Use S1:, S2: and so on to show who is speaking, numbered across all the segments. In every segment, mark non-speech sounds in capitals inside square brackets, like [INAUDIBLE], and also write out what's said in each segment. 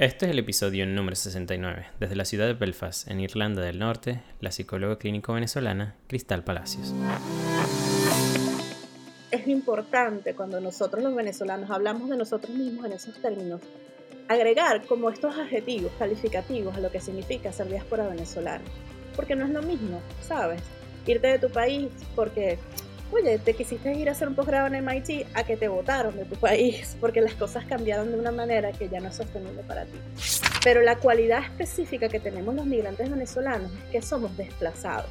S1: Este es el episodio número 69. Desde la ciudad de Belfast, en Irlanda del Norte, la psicóloga clínico venezolana Cristal Palacios.
S2: Es importante cuando nosotros los venezolanos hablamos de nosotros mismos en esos términos, agregar como estos adjetivos calificativos a lo que significa ser diáspora venezolana. Porque no es lo mismo, ¿sabes? Irte de tu país porque oye, te quisiste ir a hacer un posgrado en MIT a que te votaron de tu país [LAUGHS] porque las cosas cambiaron de una manera que ya no es sostenible para ti. Pero la cualidad específica que tenemos los migrantes venezolanos es que somos desplazados.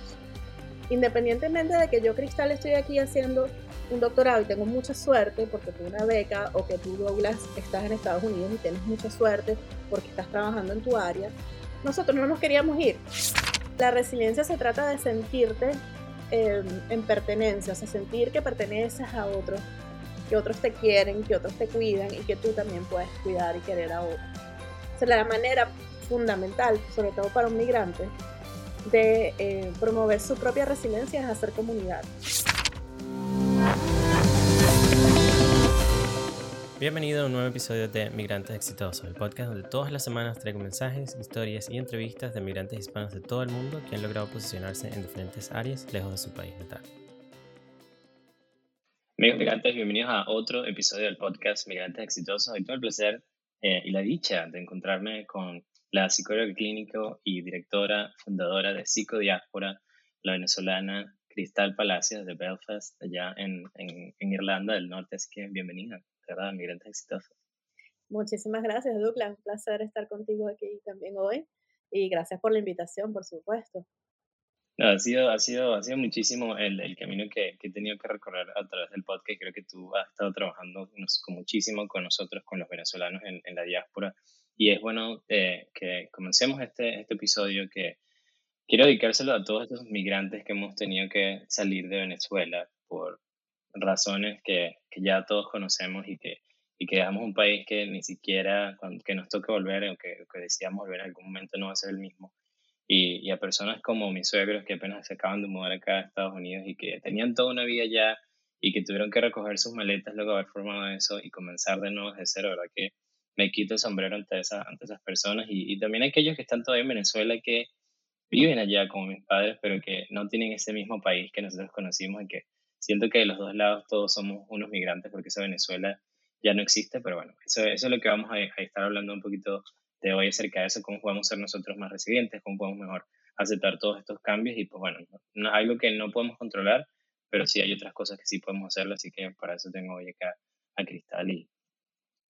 S2: Independientemente de que yo, Cristal, estoy aquí haciendo un doctorado y tengo mucha suerte porque tuve una beca, o que tú, Douglas, estás en Estados Unidos y tienes mucha suerte porque estás trabajando en tu área, nosotros no nos queríamos ir. La resiliencia se trata de sentirte en pertenencia, o sea, sentir que perteneces a otros, que otros te quieren, que otros te cuidan y que tú también puedes cuidar y querer a otros. O sea, la manera fundamental, sobre todo para un migrante, de eh, promover su propia resiliencia es hacer comunidad.
S1: Bienvenido a un nuevo episodio de Migrantes Exitosos, el podcast donde todas las semanas traigo mensajes, historias y entrevistas de migrantes hispanos de todo el mundo que han logrado posicionarse en diferentes áreas lejos de su país natal. Amigos migrantes, bienvenidos a otro episodio del podcast Migrantes Exitosos. Hoy tengo el placer eh, y la dicha de encontrarme con la psicóloga clínico y directora fundadora de Psicodiáspora, la venezolana Cristal Palacios de Belfast, allá en, en, en Irlanda del Norte. Así que bienvenida. ¿Verdad? Migrantes exitosos.
S2: Muchísimas gracias, Douglas. Un placer estar contigo aquí también hoy. Y gracias por la invitación, por supuesto.
S1: ha, sido, ha, sido, ha sido muchísimo el, el camino que, que, he tenido que recorrer a través del podcast. Creo que tú has estado trabajando con muchísimo con nosotros, con los venezolanos en, en la diáspora. Y es bueno eh, que comencemos este, este episodio que quiero dedicárselo a todos estos migrantes que hemos tenido que salir de Venezuela por, razones que, que, ya todos conocemos y que, y que dejamos un país que ni siquiera, que nos toque volver o que, que decíamos volver en algún momento no va a ser el mismo. Y, y, a personas como mis suegros que apenas se acaban de mudar acá a Estados Unidos y que tenían toda una vida ya y que tuvieron que recoger sus maletas luego de haber formado eso y comenzar de nuevo desde cero, ¿verdad? Que me quito el sombrero ante, esa, ante esas personas y, y también aquellos que están todavía en Venezuela que viven allá como mis padres, pero que no tienen ese mismo país que nosotros conocimos y que siento que de los dos lados todos somos unos migrantes porque esa Venezuela ya no existe, pero bueno, eso, eso es lo que vamos a, estar hablando un poquito de hoy acerca de eso, cómo podemos ser nosotros más resilientes, cómo podemos mejor aceptar todos estos cambios y pues bueno, no, algo que no podemos controlar, pero sí hay otras cosas que sí podemos hacerlo, así que para eso tengo hoy acá a Cristal y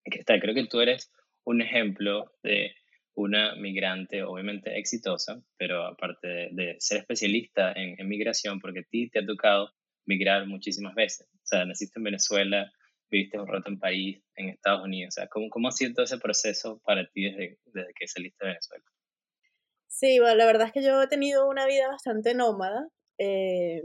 S1: Cristal, creo que tú eres un ejemplo de una migrante obviamente exitosa, pero aparte de, ser especialista en, en, migración, porque a ti te ha tocado migrar muchísimas veces. O sea, naciste en Venezuela, viviste un rato en París, en Estados Unidos. O sea, ¿cómo, cómo ha sido todo ese proceso para ti desde, que saliste de Venezuela?
S2: Sí, bueno, la verdad es que yo he tenido una vida bastante nómada eh,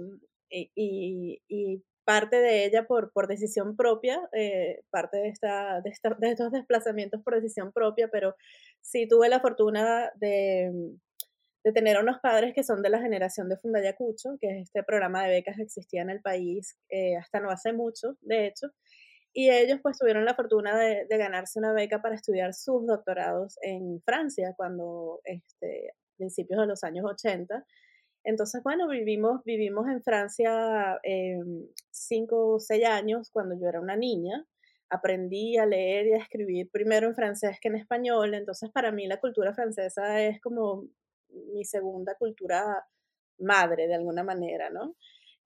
S2: y, parte de ella por, decisión propia, eh, parte de, esta, de estos desplazamientos por decisión propia, pero sí tuve la fortuna de, de tener a unos padres que son de la generación de Fundayacucho, que es este programa de becas que existía en el país eh, hasta no hace mucho, de hecho, y ellos pues tuvieron la fortuna de, ganarse una beca para estudiar sus doctorados en Francia cuando, este, principios de los años 80. Entonces, bueno, vivimos, vivimos en Francia eh, cinco o seis años cuando yo era una niña. Aprendí a leer y a escribir primero en francés que en español. Entonces, para mí la cultura francesa es como mi segunda cultura madre de alguna manera, ¿no?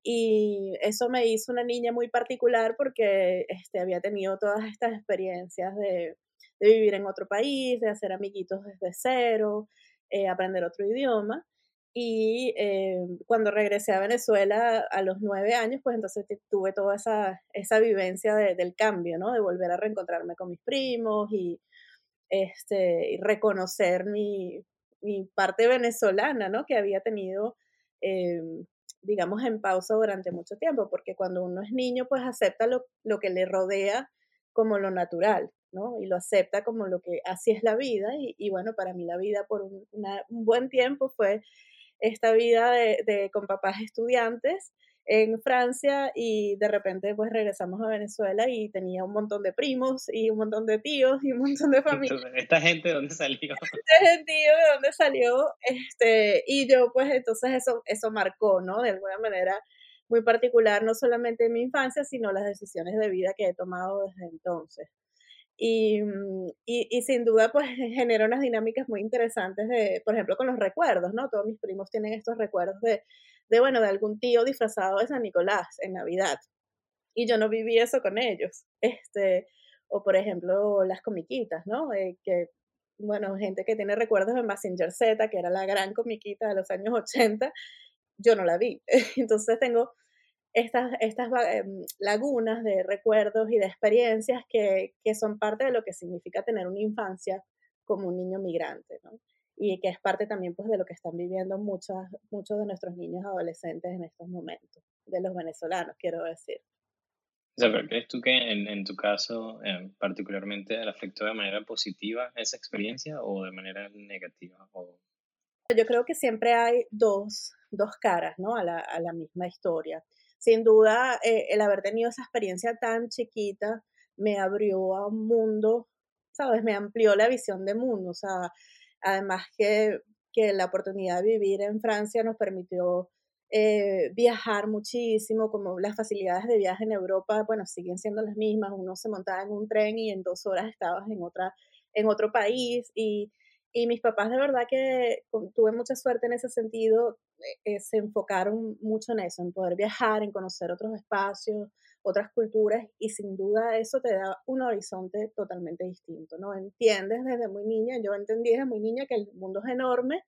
S2: Y eso me hizo una niña muy particular porque este, había tenido todas estas experiencias de, de vivir en otro país, de hacer amiguitos desde cero, eh, aprender otro idioma. Y eh, cuando regresé a Venezuela a los nueve años, pues entonces tuve toda esa, esa vivencia del cambio, ¿no? De volver a reencontrarme con mis primos y, este, y reconocer mi, mi parte venezolana, ¿no? Que había tenido, eh, digamos, en pausa durante mucho tiempo, porque cuando uno es niño, pues acepta lo, lo, que le rodea como lo natural, ¿no? Y lo acepta como lo que así es la vida. Y, bueno, para mí la vida por un, buen tiempo fue esta vida de, con papás estudiantes, en Francia y de repente pues regresamos a Venezuela y tenía un montón de primos y un montón de tíos y un montón de familias.
S1: ¿Esta gente de dónde salió? [LAUGHS]
S2: Este gentío de dónde salió, este, y yo pues entonces eso, eso marcó, ¿no? De alguna manera muy particular, no solamente en mi infancia, sino las decisiones de vida que he tomado desde entonces. Y, mm, y, y, sin duda, pues [LAUGHS] genera unas dinámicas muy interesantes de, por ejemplo, con los recuerdos, ¿no? Todos mis primos tienen estos recuerdos de, de, bueno, de algún tío disfrazado de San Nicolás en Navidad. Y yo no viví eso con ellos. [LAUGHS] Este, o, por ejemplo, las comiquitas, ¿no? Eh, que, bueno, gente que tiene recuerdos de Massinger Z, que era la gran comiquita de los años 80, yo no la vi. [LAUGHS] Entonces tengo estas, estas em, lagunas de recuerdos y de experiencias que, que, son parte de lo que significa tener una infancia como un niño migrante, ¿no? Y que es parte también pues, de lo que están viviendo muchos, muchos de nuestros niños adolescentes en estos momentos, de los venezolanos, quiero decir.
S1: O sea, ¿crees tú que en, en tu caso eh, particularmente afectó de manera positiva esa experiencia o de manera negativa? O...
S2: Yo creo que siempre hay dos, dos caras ¿no? a, la, a la misma historia sin duda eh, el haber tenido esa experiencia tan chiquita me abrió a un mundo, ¿sabes? Me amplió la visión de mundo, o sea, además que, que la oportunidad de vivir en Francia nos permitió eh, viajar muchísimo, como las facilidades de viaje en Europa, bueno, siguen siendo las mismas, uno se montaba en un tren y en dos horas estabas en, otra, en otro país y y mis papás de verdad que tuve mucha suerte en ese sentido, eh, eh, se enfocaron mucho en eso, en poder viajar, en conocer otros espacios, otras culturas, y sin duda eso te da un horizonte totalmente distinto, ¿no? Entiendes desde muy niña, yo entendí desde muy niña que el mundo es enorme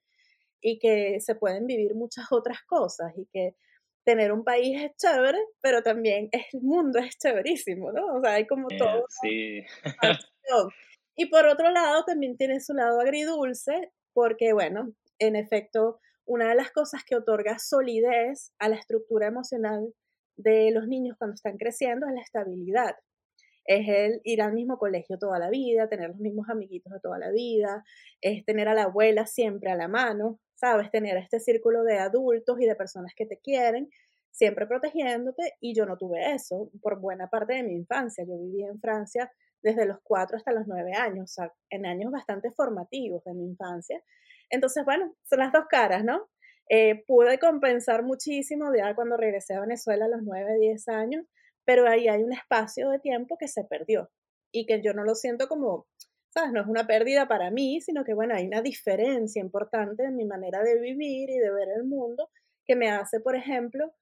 S2: y que se pueden vivir muchas otras cosas y que tener un país es chévere, pero también el mundo es chéverísimo, ¿no? O sea, hay como todo.
S1: Sí. [LAUGHS]
S2: Y por otro lado, también tiene su lado agridulce, porque, bueno, en efecto, una de las cosas que otorga solidez a la estructura emocional de los niños cuando están creciendo es la estabilidad. Es el ir al mismo colegio toda la vida, tener los mismos amiguitos de toda la vida, es tener a la abuela siempre a la mano, ¿sabes? Tener este círculo de adultos y de personas que te quieren, siempre protegiéndote, y yo no tuve eso por buena parte de mi infancia. Yo viví en Francia desde los cuatro hasta los nueve años, o sea, en años bastante formativos de mi infancia. Entonces, bueno, son las dos caras, ¿no? Eh, pude compensar muchísimo ya cuando regresé a Venezuela a los nueve, diez años, pero ahí hay un espacio de tiempo que se perdió y que yo no lo siento como, ¿sabes? No es una pérdida para mí, sino que, bueno, hay una diferencia importante en mi manera de vivir y de ver el mundo que me hace, por ejemplo,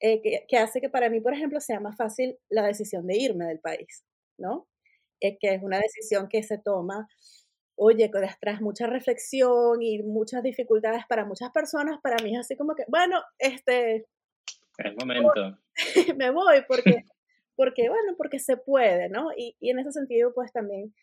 S2: eh, que, que hace que para mí, por ejemplo, sea más fácil la decisión de irme del país, ¿no? Que es una decisión que se toma, oye, tras mucha reflexión y muchas dificultades para muchas personas, para mí es así como que, bueno, este...
S1: Es momento. [LAUGHS]
S2: me voy porque, porque, bueno, porque se puede, ¿no? Y, y en ese sentido, pues también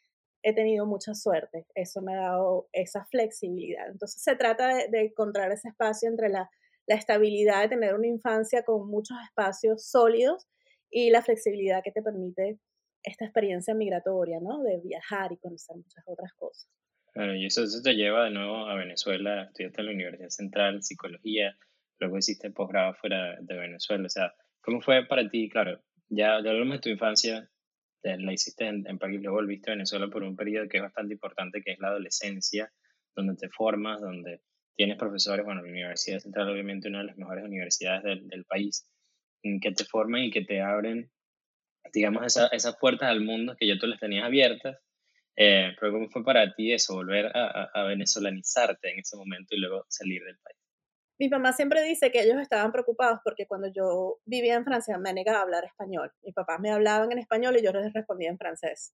S2: he tenido mucha suerte. Eso me ha dado esa flexibilidad. Entonces se trata de, de encontrar ese espacio entre la, la, estabilidad de tener una infancia con muchos espacios sólidos y la flexibilidad que te permite esta experiencia migratoria, ¿no? De viajar y conocer muchas otras cosas.
S1: Bueno, y eso, te lleva de nuevo a Venezuela, estudiaste en la Universidad Central, psicología, luego hiciste posgrado fuera de Venezuela, o sea, ¿cómo fue para ti? Claro, ya, ya hablamos de tu infancia, la hiciste en, en París, luego volviste a Venezuela por un periodo que es bastante importante, que es la adolescencia, donde te formas, donde tienes profesores, bueno, la Universidad Central obviamente una de las mejores universidades del, del país, que te forman y que te abren digamos, esa, esas puertas al mundo que ya tú las tenías abiertas, eh, pero ¿cómo fue para ti eso, volver a, a, venezolanizarte en ese momento y luego salir del país?
S2: Mi mamá siempre dice que ellos estaban preocupados porque cuando yo vivía en Francia me negaba a hablar español. Mis papás me hablaban en español y yo les respondía en francés.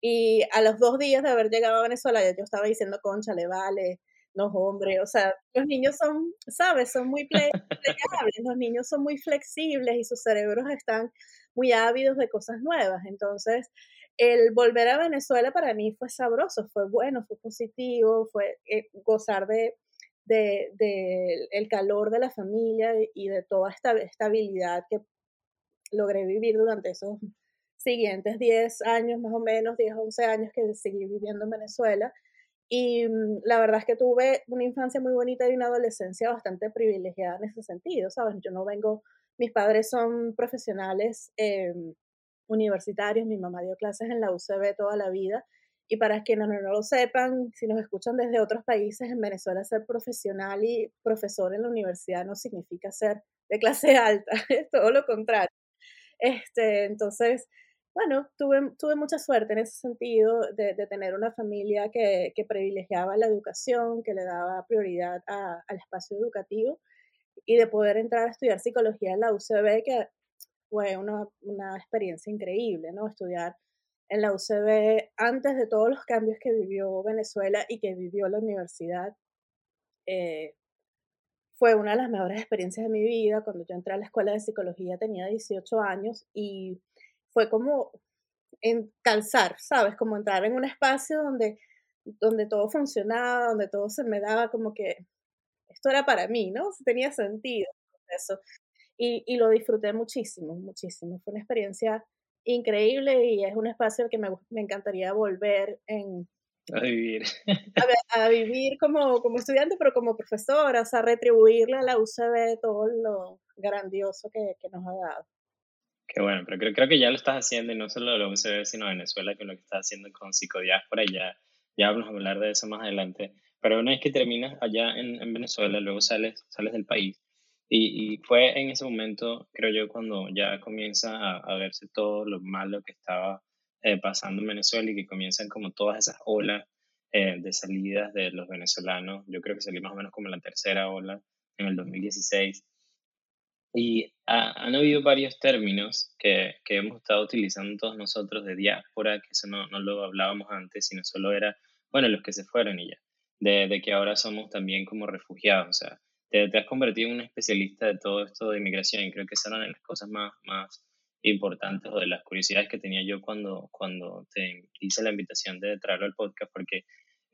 S2: Y a los dos días de haber llegado a Venezuela yo estaba diciendo, concha, le vale, no, hombre, o sea, los niños son, ¿sabes? Son muy plegables, los niños son muy flexibles y sus cerebros están muy ávidos de cosas nuevas. Entonces, el volver a Venezuela para mí fue sabroso, fue bueno, fue positivo, fue eh, gozar de, de, de, el calor de la familia y de toda esta estabilidad que logré vivir durante esos siguientes 10 años, más o menos, 10, 11 años que seguí viviendo en Venezuela. Y mm, la verdad es que tuve una infancia muy bonita y una adolescencia bastante privilegiada en ese sentido, ¿sabes? Yo no vengo Mis padres son profesionales em, universitarios, mi mamá dio clases en la UCB toda la vida. Y para quienes no lo sepan, si nos escuchan desde otros países, en Venezuela ser profesional y profesor en la universidad no significa ser de clase [LAUGHS] alta, es todo lo contrario. Este, entonces, bueno, tuve, tuve mucha suerte en ese sentido de, tener una familia que, que, privilegiaba la educación, que le daba prioridad al espacio educativo y de poder entrar a estudiar psicología en la UCB, que fue una, una experiencia increíble, ¿no? Estudiar en la UCB antes de todos los cambios que vivió Venezuela y que vivió la universidad. Eh, fue una de las mejores experiencias de mi vida. Cuando yo entré a la escuela de psicología tenía 18 años y fue como en calzar, ¿sabes? Como entrar en un espacio donde, donde todo funcionaba, donde todo se me daba como que esto era para mí, ¿no? Tenía sentido eso. Y, y lo disfruté muchísimo, muchísimo. Fue una experiencia increíble y es un espacio al que me, me encantaría volver en,
S1: a vivir.
S2: A, vivir como, como estudiante, pero como profesora, o sea, retribuirle a la UCB todo lo grandioso que, que nos ha dado.
S1: Qué bueno, pero creo, creo que ya lo estás haciendo y no solo la UCB, sino Venezuela, que lo que estás haciendo con psicodiáspora y ya, ya vamos a hablar de eso más adelante. Pero una vez que terminas allá en, en Venezuela, luego sales, sales del país. Y, y, fue en ese momento, creo yo, cuando ya comienza a, a verse todo lo malo que estaba eh, pasando en Venezuela y que comienzan como todas esas olas eh, de salidas de los venezolanos. Yo creo que salí más o menos como la tercera ola en el 2016. Y han habido varios términos que, que, hemos estado utilizando todos nosotros de diáspora, que eso no, no, lo hablábamos antes, sino solo era, bueno, los que se fueron y ya, de, que ahora somos también como refugiados, o sea, te, te, has convertido en un especialista de todo esto de inmigración y creo que esas eran las cosas más, más importantes o de las curiosidades que tenía yo cuando, cuando te hice la invitación de traerlo al podcast, porque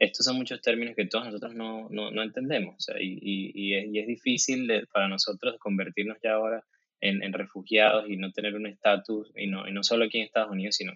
S1: estos son muchos términos que todos nosotros no, no, no entendemos, o sea, y, y, es, y, es, difícil para nosotros convertirnos ya ahora en, en refugiados y no tener un estatus, y no, y no solo aquí en Estados Unidos, sino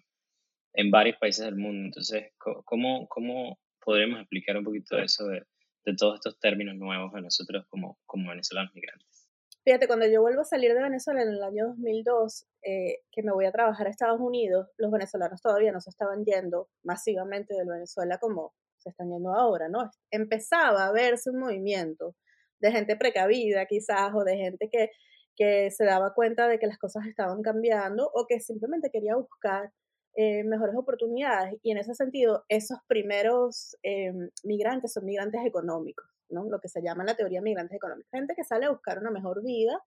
S1: en varios países del mundo. Entonces, ¿cómo, cómo podremos explicar un poquito eso de, de todos estos términos nuevos a nosotros como, como venezolanos migrantes?
S2: Fíjate, cuando yo vuelvo a salir de Venezuela en el año 2002, eh, que me voy a trabajar a Estados Unidos, los venezolanos todavía no se estaban yendo masivamente de Venezuela como están yendo ahora, ¿no? Empezaba a verse un movimiento de gente precavida quizás o de gente que, que se daba cuenta de que las cosas estaban cambiando o que simplemente quería buscar eh, mejores oportunidades. Y en ese sentido, esos primeros eh, migrantes son migrantes económicos. Lo que se llama la teoría migrantes económicos. Gente que sale a buscar una mejor vida,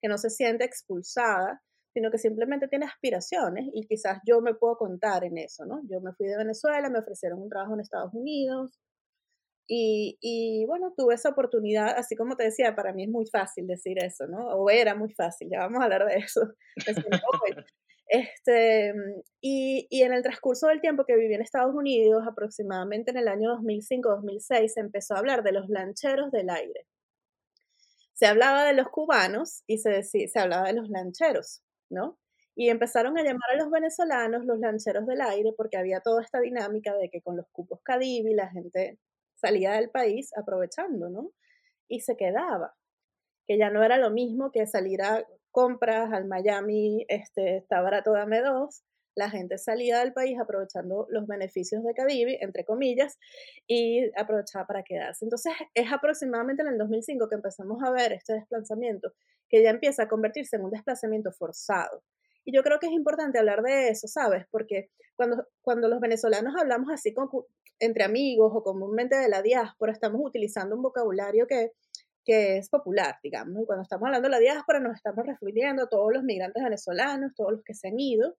S2: que no se siente expulsada, sino que simplemente tiene aspiraciones y quizás yo me puedo contar en eso, ¿no? Yo me fui de Venezuela, me ofrecieron un trabajo en Estados Unidos y, y bueno, tuve esa oportunidad, así como te decía, para mí es muy fácil decir eso, ¿no? O era muy fácil, ya vamos a hablar de eso. [LAUGHS] Este, y, y, en el transcurso del tiempo que viví en Estados Unidos, aproximadamente en el año 2005-2006, se empezó a hablar de los lancheros del aire. Se hablaba de los cubanos y se, se hablaba de los lancheros, ¿no? Y empezaron a llamar a los venezolanos los lancheros del aire porque había toda esta dinámica de que con los cupos Cadivi la gente salía del país aprovechando, ¿no? Y se quedaba, que ya no era lo mismo que salir a compras al Miami, este, está barato, dame dos. La gente salía del país aprovechando los beneficios de Cadivi, entre comillas, y aprovechaba para quedarse. Entonces, es aproximadamente en el 2005 que empezamos a ver este desplazamiento, que ya empieza a convertirse en un desplazamiento forzado. Y yo creo que es importante hablar de eso, ¿sabes? Porque cuando, cuando los venezolanos hablamos así entre amigos o comúnmente de la diáspora, estamos utilizando un vocabulario que que es popular, digamos. Y cuando estamos hablando de la diáspora nos estamos refiriendo a todos los migrantes venezolanos, todos los que se han ido,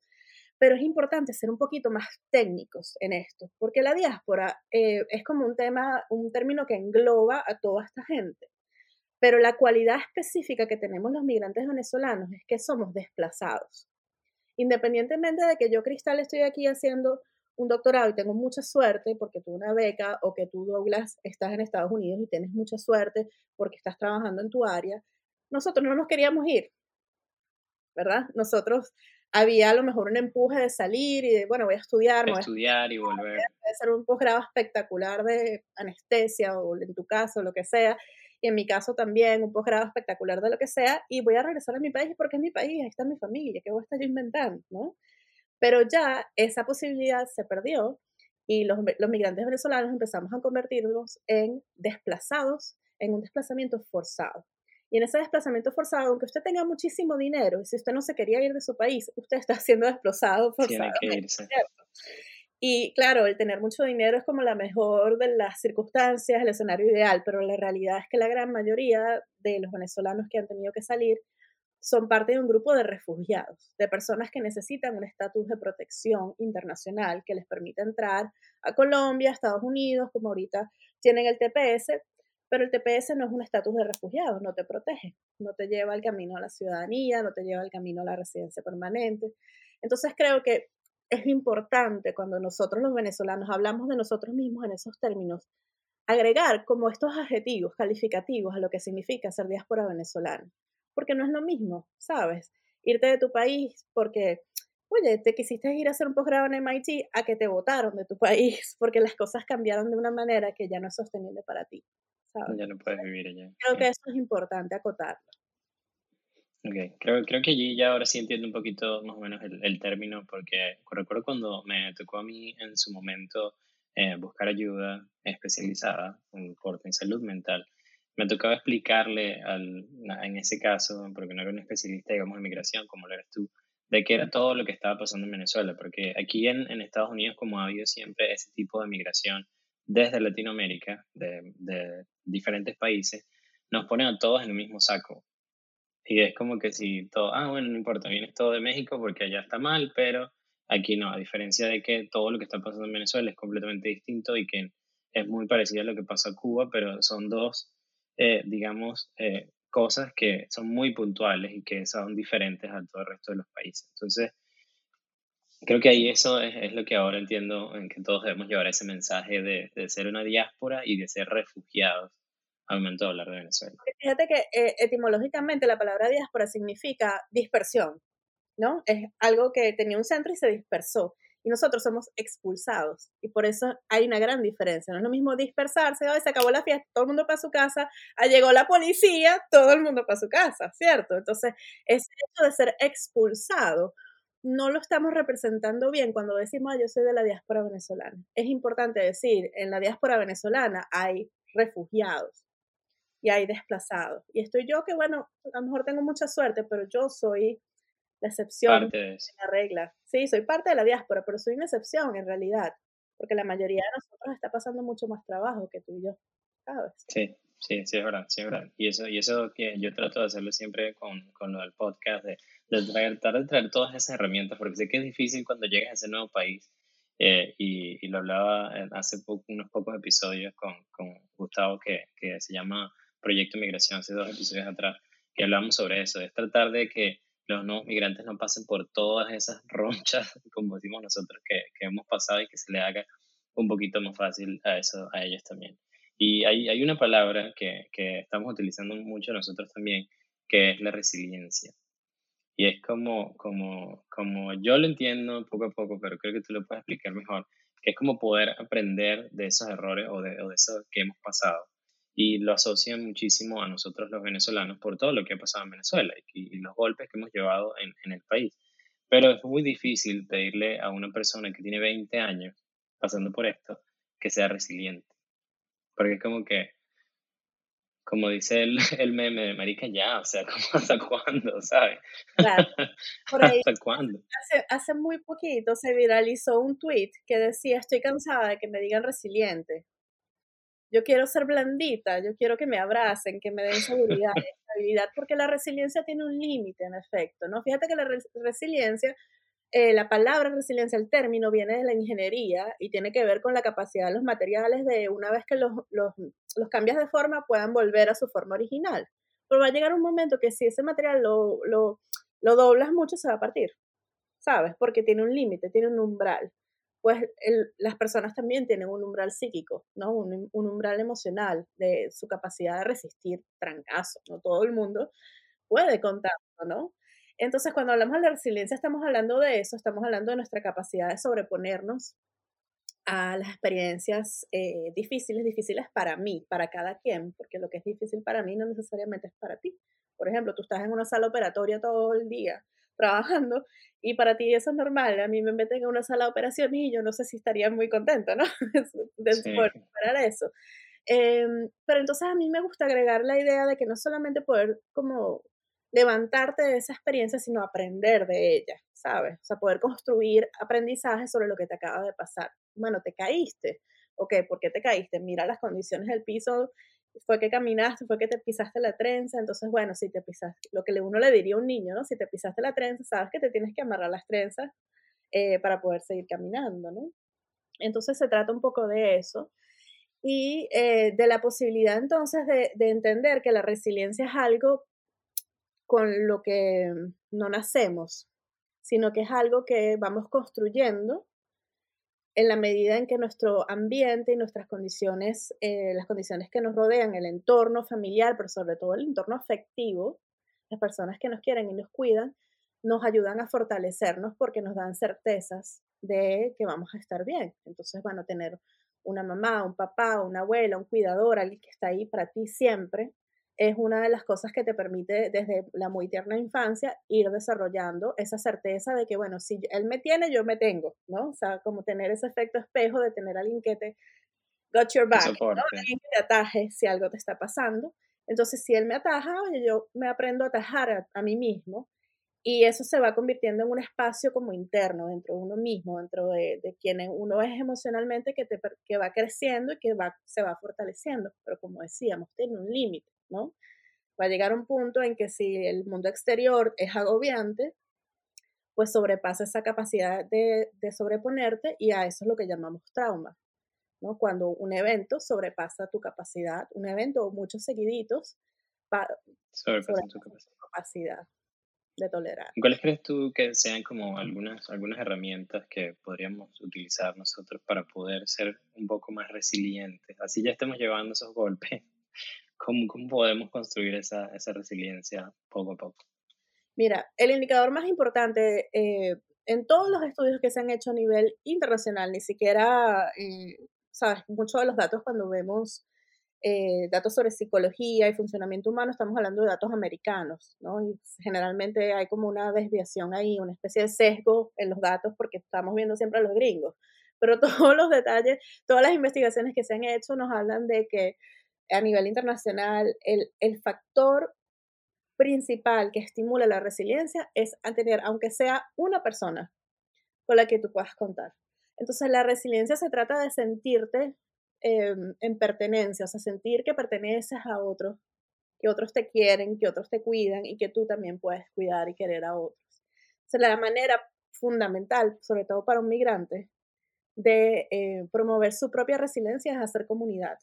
S2: pero es importante ser un poquito más técnicos en esto, porque la diáspora eh, es como un tema, un término que engloba a toda esta gente. Pero la cualidad específica que tenemos los migrantes venezolanos es que somos desplazados. Independientemente de que yo, Cristal, estoy aquí haciendo un doctorado y tengo mucha suerte porque tuve una beca o que tú, Douglas, estás en Estados Unidos y tienes mucha suerte porque estás trabajando en tu área, nosotros no nos queríamos ir, ¿verdad? Nosotros había a lo mejor un empuje de salir y de, bueno, voy a estudiar.
S1: Voy a estudiar y volver.
S2: Voy hacer un posgrado espectacular de anestesia o en tu caso, lo que sea. Y en mi caso también un posgrado espectacular de lo que sea, y voy a regresar a mi país porque es mi país, ahí está mi familia, ¿qué voy a estar yo inventando? ¿no? Pero ya esa posibilidad se perdió y los, los migrantes venezolanos empezamos a convertirnos en desplazados, en un desplazamiento forzado. Y en ese desplazamiento forzado, aunque usted tenga muchísimo dinero, y si usted no se quería ir de su país, usted está siendo desplazado forzado. Y claro, el tener mucho dinero es como la mejor de las circunstancias, el escenario ideal, pero la realidad es que la gran mayoría de los venezolanos que han tenido que salir son parte de un grupo de refugiados, de personas que necesitan un estatus de protección internacional que les permita entrar a Colombia, Estados Unidos, como ahorita tienen el TPS, pero el TPS no es un estatus de refugiado, no te protege, no te lleva al camino a la ciudadanía, no te lleva al camino a la residencia permanente. Entonces creo que es importante cuando nosotros los venezolanos hablamos de nosotros mismos en esos términos, agregar como estos adjetivos calificativos a lo que significa ser diáspora venezolana, porque no es lo mismo, ¿sabes? Irte de tu país porque, oye, te quisiste ir a hacer un posgrado en MIT a que te votaron de tu país [LAUGHS] porque las cosas cambiaron de una manera que ya no es sostenible para ti.
S1: Ya no puedes vivir allá.
S2: Creo que eso es importante acotarlo.
S1: Ok, creo, creo que allí ya ahora sí entiendo un poquito más o menos el, el término, porque recuerdo cuando me tocó a mí en su momento eh, buscar ayuda especializada en corte en salud mental, me tocaba explicarle al, en ese caso, porque no era un especialista, digamos, en migración, como lo eres tú, de qué era todo lo que estaba pasando en Venezuela, porque aquí en, en Estados Unidos, como ha habido siempre ese tipo de migración desde Latinoamérica, de, de diferentes países, nos ponen a todos en el mismo saco. Y es como que si todo, ah, bueno, no importa, vienes todo de México porque allá está mal, pero aquí no, a diferencia de que todo lo que está pasando en Venezuela es completamente distinto y que es muy parecido a lo que pasa en Cuba, pero son dos, eh, digamos, eh, cosas que son muy puntuales y que son diferentes a todo el resto de los países. Entonces, creo que ahí eso es, es, lo que ahora entiendo, en que todos debemos llevar ese mensaje de, de ser una diáspora y de ser refugiados de hablar de Venezuela.
S2: Fíjate que eh, etimológicamente la palabra diáspora significa dispersión, ¿no? Es algo que tenía un centro y se dispersó. Y nosotros somos expulsados. Y por eso hay una gran diferencia. No es lo mismo dispersarse, hoy se acabó la fiesta, todo el mundo para su casa, llegó la policía, todo el mundo para su casa, ¿cierto? Entonces, ese hecho de ser expulsado no lo estamos representando bien cuando decimos, yo soy de la diáspora venezolana. Es importante decir, en la diáspora venezolana hay refugiados, y hay desplazados. Y estoy yo que, bueno, a lo mejor tengo mucha suerte, pero yo soy la excepción de, la regla. Sí, soy parte de la diáspora, pero soy una excepción en realidad, porque la mayoría de nosotros está pasando mucho más trabajo que tú y yo, ¿sabes?
S1: Sí, sí, sí, es verdad, sí, es verdad. Y eso, y eso que yo trato de hacerlo siempre con, con lo del podcast, de, de tratar de traer todas esas herramientas, porque sé que es difícil cuando llegas a ese nuevo país. Eh, y, y, lo hablaba hace poco, unos pocos episodios con, con Gustavo que, que se llama Proyecto Migración hace dos episodios atrás, que hablamos sobre eso, es tratar de que los nuevos migrantes no pasen por todas esas [LAUGHS] ronchas, como decimos nosotros, que, que hemos pasado y que se le haga un poquito más fácil a, eso, a ellos también. Y hay, hay una palabra que, que estamos utilizando mucho nosotros también, que es la resiliencia. Y es como, como, como yo lo entiendo poco a poco, pero creo que tú lo puedes explicar mejor, que es como poder aprender de esos errores o de, o de eso que hemos pasado y lo asocian muchísimo a nosotros los venezolanos por todo lo que ha pasado en Venezuela y, los golpes que hemos llevado en, en, el país. Pero es muy difícil pedirle a una persona que tiene 20 años pasando por esto que sea resiliente. Porque es como que, como dice el, [LAUGHS] el meme de Marica, ya, o sea, [LAUGHS] ¿hasta cuándo, sabes?
S2: Claro. [LAUGHS] Por ahí,
S1: ¿Hasta cuándo?
S2: Hace, hace muy poquito se viralizó un tweet que decía, estoy cansada de que me digan resiliente yo quiero ser blandita, yo quiero que me abracen, que me den seguridad, [LAUGHS] estabilidad, porque la resiliencia tiene un límite, en efecto, ¿no? Fíjate que la resiliencia, eh, la palabra resiliencia, el término viene de la ingeniería y tiene que ver con la capacidad de los materiales de una vez que los, los, los cambias de forma puedan volver a su forma original. Pero va a llegar un momento que si ese material lo, lo, lo doblas mucho se va a partir, ¿sabes? Porque tiene un límite, tiene un umbral pues las personas también tienen un umbral psíquico, ¿no? Un, umbral emocional de su capacidad de resistir trancazos, no todo el mundo puede contarlo, ¿no? Entonces, cuando hablamos de la resiliencia, estamos hablando de eso, estamos hablando de nuestra capacidad de sobreponernos a las experiencias eh, difíciles, difíciles para mí, para cada quien, porque lo que es difícil para mí no necesariamente es para ti. Por ejemplo, tú estás en una sala operatoria todo el día trabajando y para ti eso es normal. A mí me meten en una sala de operaciones y yo no sé si estaría muy contenta, ¿no? [LAUGHS] de poder superar eso. Em, pero entonces a mí me gusta agregar la idea de que no solamente poder como levantarte de esa experiencia, sino aprender de ella, ¿sabes? O sea, poder construir aprendizaje sobre lo que te acaba de pasar. Bueno, te caíste. Ok, ¿por qué te caíste? Mira las condiciones del piso, fue que caminaste, fue que te pisaste la trenza, entonces, bueno, si te pisaste, lo que uno le diría a un niño, ¿no? Si te pisaste la trenza, sabes que te tienes que amarrar las trenzas eh, para poder seguir caminando, ¿no? Entonces se trata un poco de eso y eh, de la posibilidad entonces de entender que la resiliencia es algo con lo que no nacemos, sino que es algo que vamos construyendo en la medida en que nuestro ambiente y nuestras condiciones, eh, las condiciones que nos rodean, el entorno familiar, pero sobre todo el entorno afectivo, las personas que nos quieren y nos cuidan, nos ayudan a fortalecernos porque nos dan certezas de que vamos a estar bien. Entonces, bueno, tener una mamá, un papá, una abuela, un cuidador, alguien que está ahí para ti siempre, es una de las cosas que te permite desde la muy tierna infancia ir desarrollando esa certeza de que, bueno, si él me tiene, yo me tengo, ¿no? O sea, como tener ese efecto espejo de tener a alguien que te got your back, alguien que te ataje si algo te está pasando. Entonces, si él me ataja, oye, yo me aprendo a atajar a, mí mismo y eso se va convirtiendo en un espacio como interno dentro de uno mismo, dentro de, de quien uno es emocionalmente que, te, que va creciendo y que va, se va fortaleciendo. Pero como decíamos, tiene un límite. ¿No? Va a llegar un punto en que si el mundo exterior es agobiante, pues sobrepasa esa capacidad de, sobreponerte y a eso es lo que llamamos trauma, ¿no? Cuando un evento sobrepasa tu capacidad, un evento o muchos seguiditos sobrepasa tu capacidad. de tolerar.
S1: ¿Cuáles crees tú que sean como algunas, algunas herramientas que podríamos utilizar nosotros para poder ser un poco más resilientes? Así ya estemos llevando esos golpes ¿Cómo, cómo podemos construir esa, esa, resiliencia poco a poco?
S2: Mira, el indicador más importante eh, en todos los estudios que se han hecho a nivel internacional, ni siquiera, eh, sabes, muchos de los datos cuando vemos eh, datos sobre psicología y funcionamiento humano, estamos hablando de datos americanos, ¿no? Y generalmente hay como una desviación ahí, una especie de sesgo en los datos porque estamos viendo siempre a los gringos. Pero [LAUGHS] todos los detalles, todas las investigaciones que se han hecho nos hablan de que a nivel internacional, el, el factor principal que estimula la resiliencia es tener, aunque sea una persona con la que tú puedas contar. Entonces, la resiliencia se trata de sentirte em, en pertenencia, o sea, sentir que perteneces a otros, que otros te quieren, que otros te cuidan y que tú también puedes cuidar y querer a otros. O la manera fundamental, sobre todo para un migrante, de eh, promover su propia resiliencia es hacer comunidad.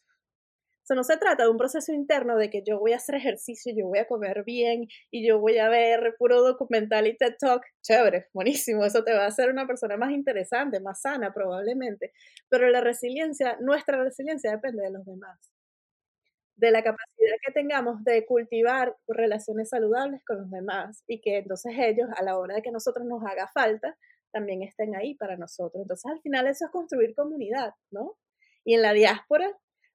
S2: No se trata de un proceso interno de que yo voy a hacer ejercicio, yo voy a comer bien y yo voy a ver puro documental y TED Talk. Chévere, buenísimo, eso te va a hacer una persona más interesante, más sana probablemente. Pero la resiliencia, nuestra resiliencia depende de los demás. De la capacidad que tengamos de cultivar relaciones saludables con los demás y que entonces ellos, a la hora de que nosotros nos haga falta, también estén ahí para nosotros. Entonces, al final eso es construir comunidad, ¿no? Y en la diáspora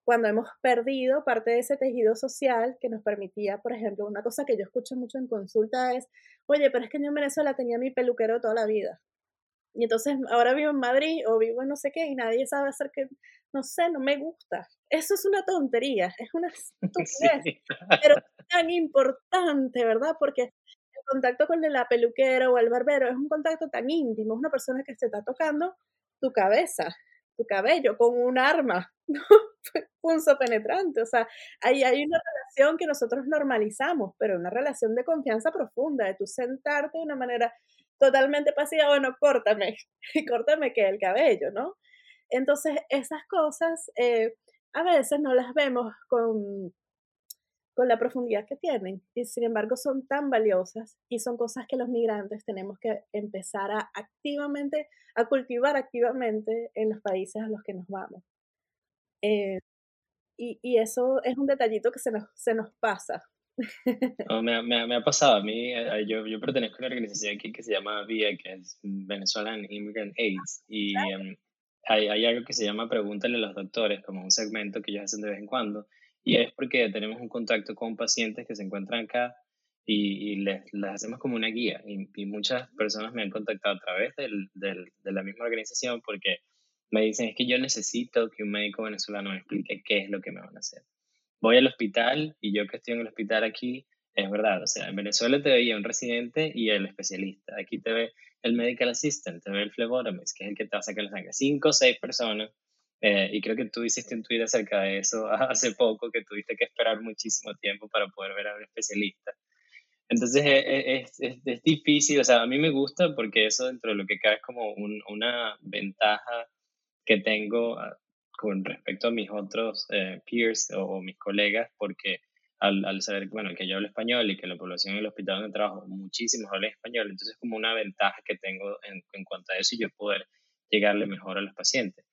S2: cuando hemos perdido parte de ese tejido social que nos permitía, por ejemplo, una cosa que yo escucho mucho en consulta es, oye, pero es que yo en Venezuela tenía mi peluquero toda la vida. Y entonces ahora vivo en Madrid o vivo en no sé qué y nadie sabe hacer que, no sé, no me gusta. Eso es una tontería, es una [LAUGHS] estupidez, pero es tan importante, ¿verdad? Porque el contacto con la peluquera o el barbero es un contacto tan íntimo, es una persona que se está tocando tu cabeza, tu cabello con un arma, [LAUGHS] ¿no? punzo penetrante. O sea, ahí hay una relación que nosotros normalizamos, pero una relación de confianza profunda, de tú sentarte de una manera totalmente pasiva, bueno, córtame, [LAUGHS] córtame que el cabello, ¿no? Entonces, esas cosas eh, a veces no las vemos con, con la profundidad que tienen y sin embargo son tan valiosas y son cosas que los migrantes tenemos que empezar a activamente, a cultivar activamente en los países a los que nos vamos. Eh, y, y, eso es un detallito que se nos, se nos pasa. [LAUGHS]
S1: me, me, me, ha pasado a mí, eh, yo, yo pertenezco a una organización aquí que se llama VIA, que es Venezuelan Immigrant AIDS, y, em, hay, hay algo que se llama Pregúntale a los doctores, como un segmento que ellos hacen de vez en cuando, y es porque tenemos un contacto con pacientes que se encuentran acá y, y les, les, hacemos como una guía. Y, muchas personas me han contactado a través del, del, de la misma organización porque me dicen es que yo necesito que un médico venezolano me explique qué es lo que me van a hacer. Voy al hospital y yo que estoy en el hospital aquí, es verdad, o sea, en Venezuela te veía un residente y el especialista. Aquí te ve el medical assistant, te ve el phlebotomist, que es el que te va a sacar la sangre. Cinco o seis personas. Eh, y creo que tú hiciste un tweet acerca de eso [LAUGHS] hace poco, que tuviste que esperar muchísimo tiempo para poder ver a un especialista. Entonces e, e, es, es, es, difícil, o sea, a mí me gusta porque eso dentro de lo que cae es como un, una ventaja que tengo ah, con respecto a mis otros eh, peers o, o, mis colegas, porque al, al, saber, bueno, que yo hablo español y que la población en el hospital donde trabajo, muchísimos hablan español, entonces es como una ventaja que tengo en, en cuanto a eso y yo poder llegarle mejor a los pacientes.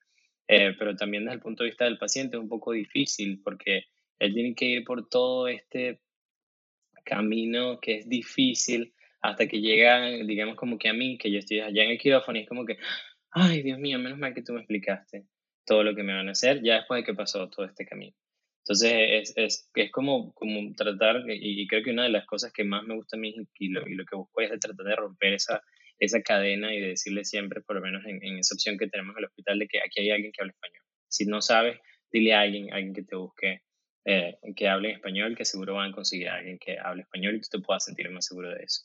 S1: Eh, pero también desde el punto de vista del paciente es un poco difícil porque él tiene que ir por todo este camino que es difícil hasta que llega, digamos, como que a mí, que yo estoy allá en el quirófano y es como que, ay, Dios mío, menos mal que tú me explicaste todo lo que me van a hacer ya después de que pasó todo este camino. Entonces es, es, es como, como tratar, y creo que una de las cosas que más me gusta a mí y lo, y lo que busco es tratar de romper esa, esa cadena y de decirle siempre, por lo menos en, en, esa opción que tenemos en el hospital, de que aquí hay alguien que habla español. Si no sabes, dile a alguien, alguien que te busque, eh, que hable en español, que seguro van a conseguir a alguien que hable español y tú te puedas sentir más seguro de eso.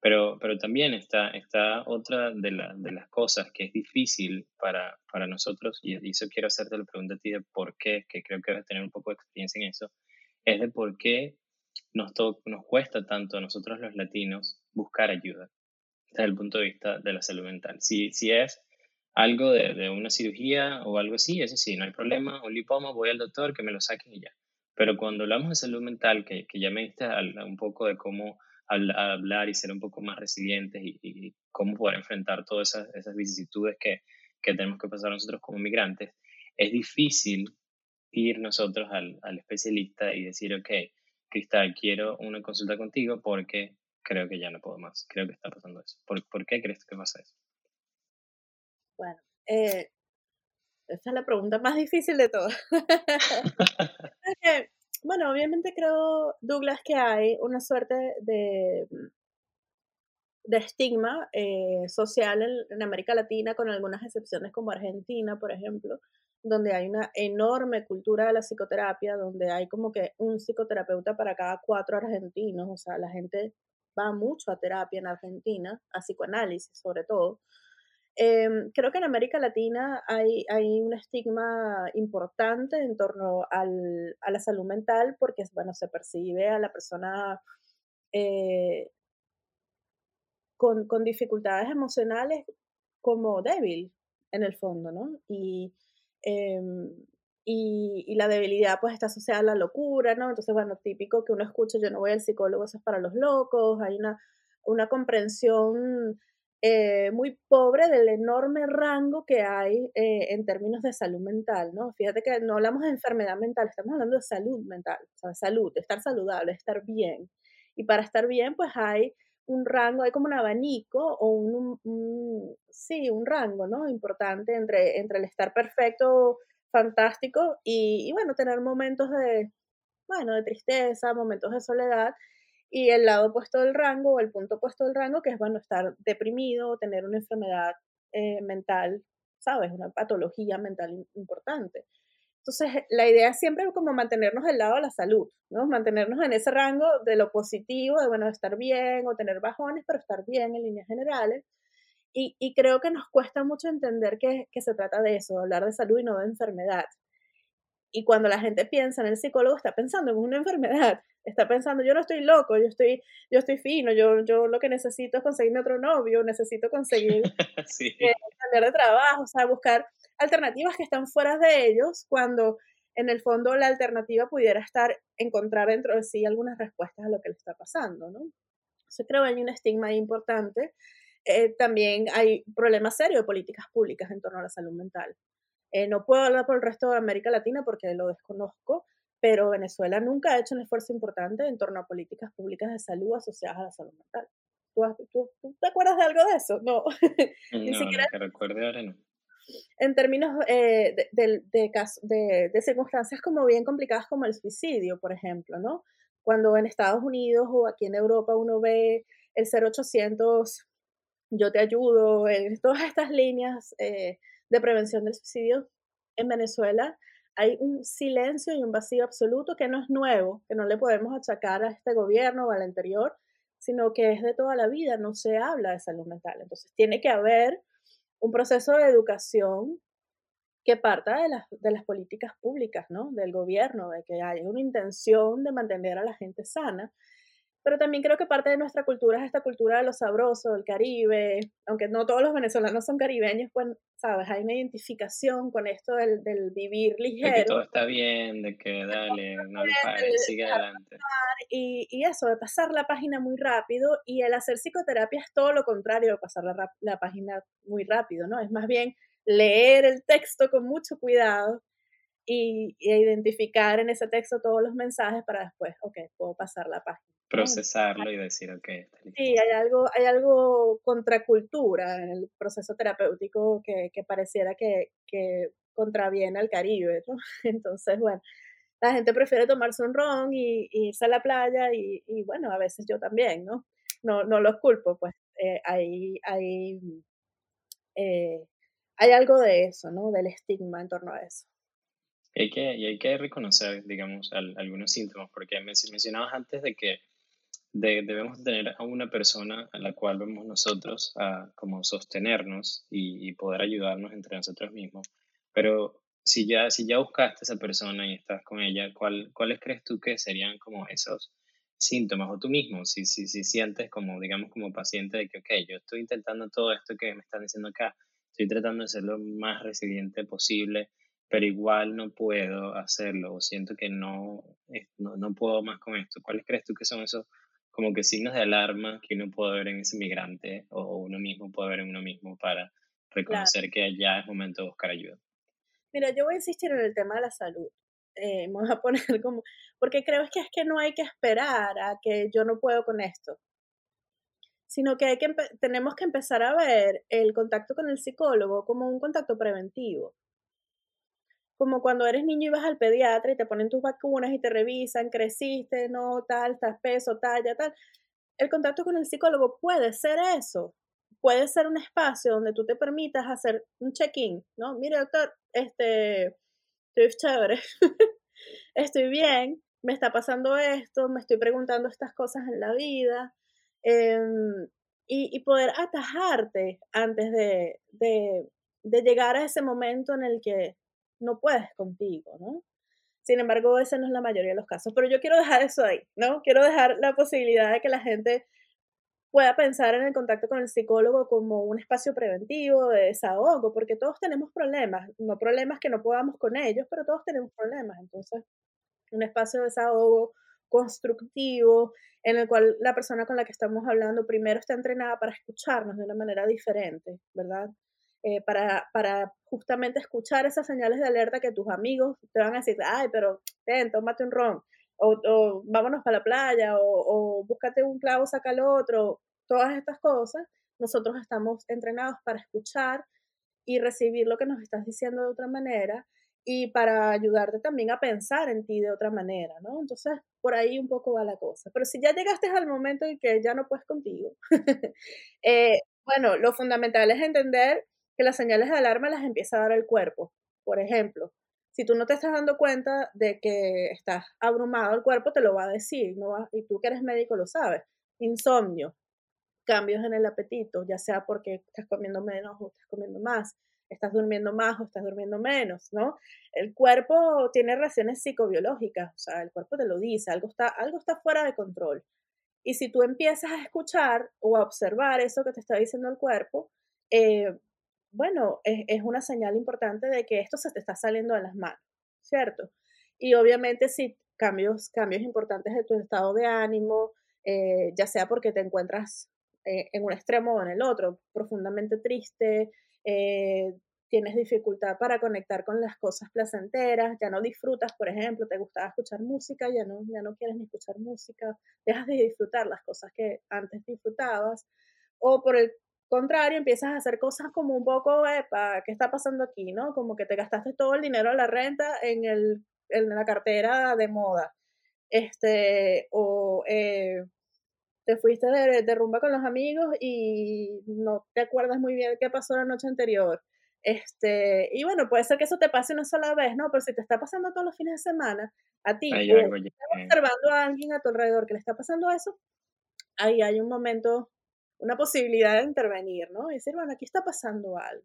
S1: Pero, pero también está, está otra de, la, de las cosas que es difícil para, para nosotros, y, eso quiero hacerte la pregunta a ti de por qué, que creo que debes tener un poco de experiencia en eso, es de por qué nos, nos cuesta tanto a nosotros los latinos buscar ayuda desde el punto de vista de la salud mental. Si, si es algo de, de, una cirugía o algo así, eso sí, no hay problema, un lipoma, voy al doctor, que me lo saquen y ya. Pero cuando hablamos de salud mental, que, que ya me diste un poco de cómo hablar y ser un poco más resilientes y, y cómo poder enfrentar todas esas, esas vicisitudes que, que, tenemos que pasar nosotros como migrantes, es difícil ir nosotros al, al especialista y decir, ok, Cristal, quiero una consulta contigo porque creo que ya no puedo más, creo que está pasando eso. ¿Por, por qué crees que pasa eso?
S2: Bueno, eh, esa es la pregunta más difícil de todas. [LAUGHS] bueno, obviamente creo, Douglas, que hay una suerte de, de estigma eh, social en, en, América Latina, con algunas excepciones como Argentina, por ejemplo, donde hay una enorme cultura de la psicoterapia, donde hay como que un psicoterapeuta para cada cuatro argentinos, o sea, la gente va mucho a terapia en Argentina, a psicoanálisis sobre todo. Eh, creo que en América Latina hay, hay, un estigma importante en torno al, a la salud mental porque, bueno, se percibe a la persona eh, con, con, dificultades emocionales como débil, en el fondo, ¿no? Y, eh, y, y, la debilidad pues está asociada a la locura, ¿no? Entonces, bueno, típico que uno escucha, yo no voy al psicólogo, eso es para los locos, hay una, una comprensión eh, muy pobre del enorme rango que hay eh, en términos de salud mental, ¿no? Fíjate que no hablamos de enfermedad mental, estamos hablando de salud mental, o sea, salud, estar saludable, estar bien. Y para estar bien, pues hay un rango, hay como un abanico o un, un sí, un rango, ¿no? Importante entre, entre el estar perfecto, fantástico y, y bueno, tener momentos de, bueno, de tristeza, momentos de soledad y el lado opuesto del rango o el punto opuesto del rango, que es, bueno, estar deprimido, tener una enfermedad eh, mental, ¿sabes? Una patología mental importante. Entonces, la idea es siempre como mantenernos del lado de la salud, ¿no? Mantenernos en ese rango de lo positivo, de, bueno, estar bien o tener bajones, pero estar bien en líneas generales. Y, y creo que nos cuesta mucho entender que, que se trata de eso, hablar de salud y no de enfermedad. Y cuando la gente piensa en el psicólogo, está pensando en una enfermedad, está pensando, yo no estoy loco, yo estoy, yo estoy fino, yo, yo lo que necesito es conseguirme otro novio, necesito conseguir [LAUGHS] sí. eh, cambiar de trabajo, o sea, buscar alternativas que están fuera de ellos cuando en el fondo la alternativa pudiera estar encontrar dentro de sí algunas respuestas a lo que le está pasando, ¿no? Yo creo que hay un estigma importante. Eh, también hay problemas serios de políticas públicas en torno a la salud mental. Eh, no puedo hablar por el resto de América Latina porque lo desconozco, pero Venezuela nunca ha hecho un esfuerzo importante en torno a políticas públicas de salud asociadas a la salud mental. ¿Tú, tú, tú te acuerdas de algo de eso? No. [LAUGHS]
S1: Ni no, siquiera... que recuerde ahora no.
S2: en términos eh, de, de, de, circunstancias como bien complicadas como el suicidio, por ejemplo, ¿no? Cuando en Estados Unidos o aquí en Europa uno ve el 0800, yo te ayudo, en todas estas líneas eh, de prevención del suicidio, en Venezuela hay un silencio y un vacío absoluto que no es nuevo, que no le podemos achacar a este gobierno o al anterior, sino que es de toda la vida, no se habla de salud mental. Entonces tiene que haber un proceso de educación que parta de las, de las políticas públicas, ¿no? Del gobierno, de que haya una intención de mantener a la gente sana pero también creo que parte de nuestra cultura es esta cultura de lo sabroso, del Caribe, aunque no todos los venezolanos son caribeños, pues, sabes, hay una identificación con esto del, del vivir ligero.
S1: De que todo está bien, de que dale, no le pares, sigue adelante.
S2: Y, y, eso, de pasar la página muy rápido, y el hacer psicoterapia es todo lo contrario de pasar la, la página muy rápido, ¿no? Es más bien leer el texto con mucho cuidado y, y, identificar en ese texto todos los mensajes para después, ok, puedo pasar la página
S1: procesarlo y decir, ok, está
S2: listo. Sí, hay algo, hay algo contracultura en el proceso terapéutico que, que pareciera que, que, contraviene al Caribe, ¿no? [LAUGHS] Entonces, bueno, la gente prefiere tomarse un ron y, irse a la playa y, y, bueno, a veces yo también, ¿no? No, no los culpo, pues eh, hay, hay, eh, hay algo de eso, ¿no? Del estigma en torno a eso.
S1: Y hay que, y hay que reconocer, digamos, algunos síntomas, porque mencionabas antes de que debemos tener a una persona a la cual vemos nosotros a como sostenernos y, poder ayudarnos entre nosotros mismos. Pero si ya, si ya buscaste a esa persona y estás con ella, ¿cuál, ¿cuáles crees tú que serían como esos síntomas? O tú mismo, si, si, si sientes como, digamos, como paciente de que, ok, yo estoy intentando todo esto que me están diciendo acá, estoy tratando de ser lo más resiliente posible, pero igual no puedo hacerlo, o siento que no, no, no puedo más con esto. ¿Cuáles crees tú que son esos como que signos de alarma que uno puede ver en ese migrante o uno mismo puede ver en uno mismo para reconocer que ya es momento de buscar ayuda.
S2: Mira, yo voy a insistir en el tema de la salud. Eh, voy a [LAUGHS] poner como, porque creo que es que no hay que esperar a que yo no puedo con esto, sino que, hay que tenemos que empezar a ver el contacto con el psicólogo como un contacto preventivo como cuando eres niño y vas al pediatra y te ponen tus vacunas y te revisan, creciste, no, tal, estás peso, talla, tal. El contacto con el psicólogo puede ser eso, puede ser un espacio donde tú te permitas hacer un check-in, ¿no? Mire, doctor, este, estoy chévere, [LAUGHS] estoy bien, me está pasando esto, me estoy preguntando estas cosas en la vida, em, y, poder atajarte antes de, de, de llegar a ese momento en el que no puedes contigo, ¿no? Sin embargo, ese no es la mayoría de los casos. Pero yo quiero dejar eso ahí, ¿no? Quiero dejar la posibilidad de que la gente pueda pensar en el contacto con el psicólogo como un espacio preventivo de desahogo, porque todos tenemos problemas, no problemas que no podamos con ellos, pero todos tenemos problemas. Entonces, un espacio de desahogo constructivo en el cual la persona con la que estamos hablando primero está entrenada para escucharnos de una manera diferente, ¿verdad? Eh, para, para, justamente escuchar esas señales de alerta que tus amigos te van a decir, ay, pero ten, tómate un ron, o, o vámonos para la playa, o, o búscate un clavo, saca el otro, todas estas cosas, nosotros estamos entrenados para escuchar y recibir lo que nos estás diciendo de otra manera y para ayudarte también a pensar en ti de otra manera, ¿no? Entonces, por ahí un poco va la cosa. Pero si ya llegaste al momento en que ya no puedes contigo, [LAUGHS] eh, bueno, lo fundamental es entender que las señales de alarma las empieza a dar el cuerpo. Por ejemplo, si tú no te estás dando cuenta de que estás abrumado, el cuerpo te lo va a decir, ¿no? y tú que eres médico lo sabes. Insomnio, cambios en el apetito, ya sea porque estás comiendo menos o estás comiendo más, estás durmiendo más o estás durmiendo menos, ¿no? El cuerpo tiene reacciones psicobiológicas, o sea, el cuerpo te lo dice, algo está, algo está fuera de control. Y si tú empiezas a escuchar o a observar eso que te está diciendo el cuerpo, eh, bueno, es, una señal importante de que esto se te está saliendo de las manos, ¿cierto? Y obviamente si cambios, cambios importantes de tu estado de ánimo, eh, ya sea porque te encuentras eh, en un extremo o en el otro, profundamente triste, eh, tienes dificultad para conectar con las cosas placenteras, ya no disfrutas, por ejemplo, te gustaba escuchar música, ya no, ya no quieres ni escuchar música, dejas de disfrutar las cosas que antes disfrutabas, o por el contrario, empiezas a hacer cosas como un poco, epa, ¿qué está pasando aquí? ¿no? Como que te gastaste todo el dinero de la renta en, el, en la cartera de moda. Este, o eh, te fuiste de, de, rumba con los amigos y no te acuerdas muy bien qué pasó la noche anterior. Este, y bueno, puede ser que eso te pase una sola vez, ¿no? Pero si te está pasando todos los fines de semana, a ti, estás observando a alguien a tu alrededor que le está pasando eso, ahí hay un momento una posibilidad de intervenir, ¿no? Y decir, bueno, aquí está pasando algo.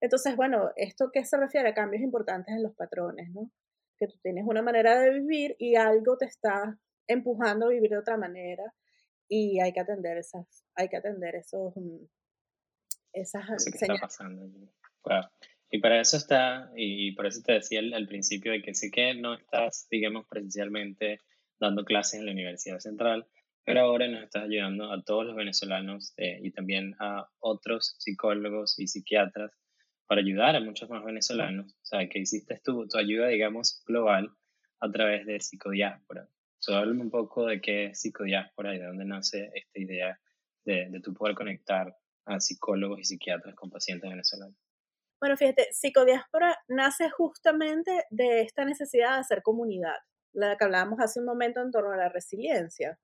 S2: Entonces, bueno, ¿esto qué se refiere a cambios importantes en los patrones, ¿no? Que tú tienes una manera de vivir y algo te está empujando a vivir de otra manera y hay que atender esas, hay que atender esos, mm, esas
S1: ¿Qué está pasando? Y para eso está, y por eso te decía al, al principio de que sí que no estás, digamos, presencialmente dando clases en la Universidad Central, pero ahora nos estás ayudando a todos los venezolanos eh, y también a otros psicólogos y psiquiatras para ayudar a muchos más venezolanos. O sea, que hiciste tu, tu ayuda, digamos, global a través de psicodiáspora. So, háblame un poco de qué es psicodiáspora y de dónde nace esta idea de, de tu poder conectar a psicólogos y psiquiatras con pacientes venezolanos.
S2: Bueno, fíjate, psicodiáspora nace justamente de esta necesidad de hacer comunidad, la que hablábamos hace un momento en torno a la resiliencia.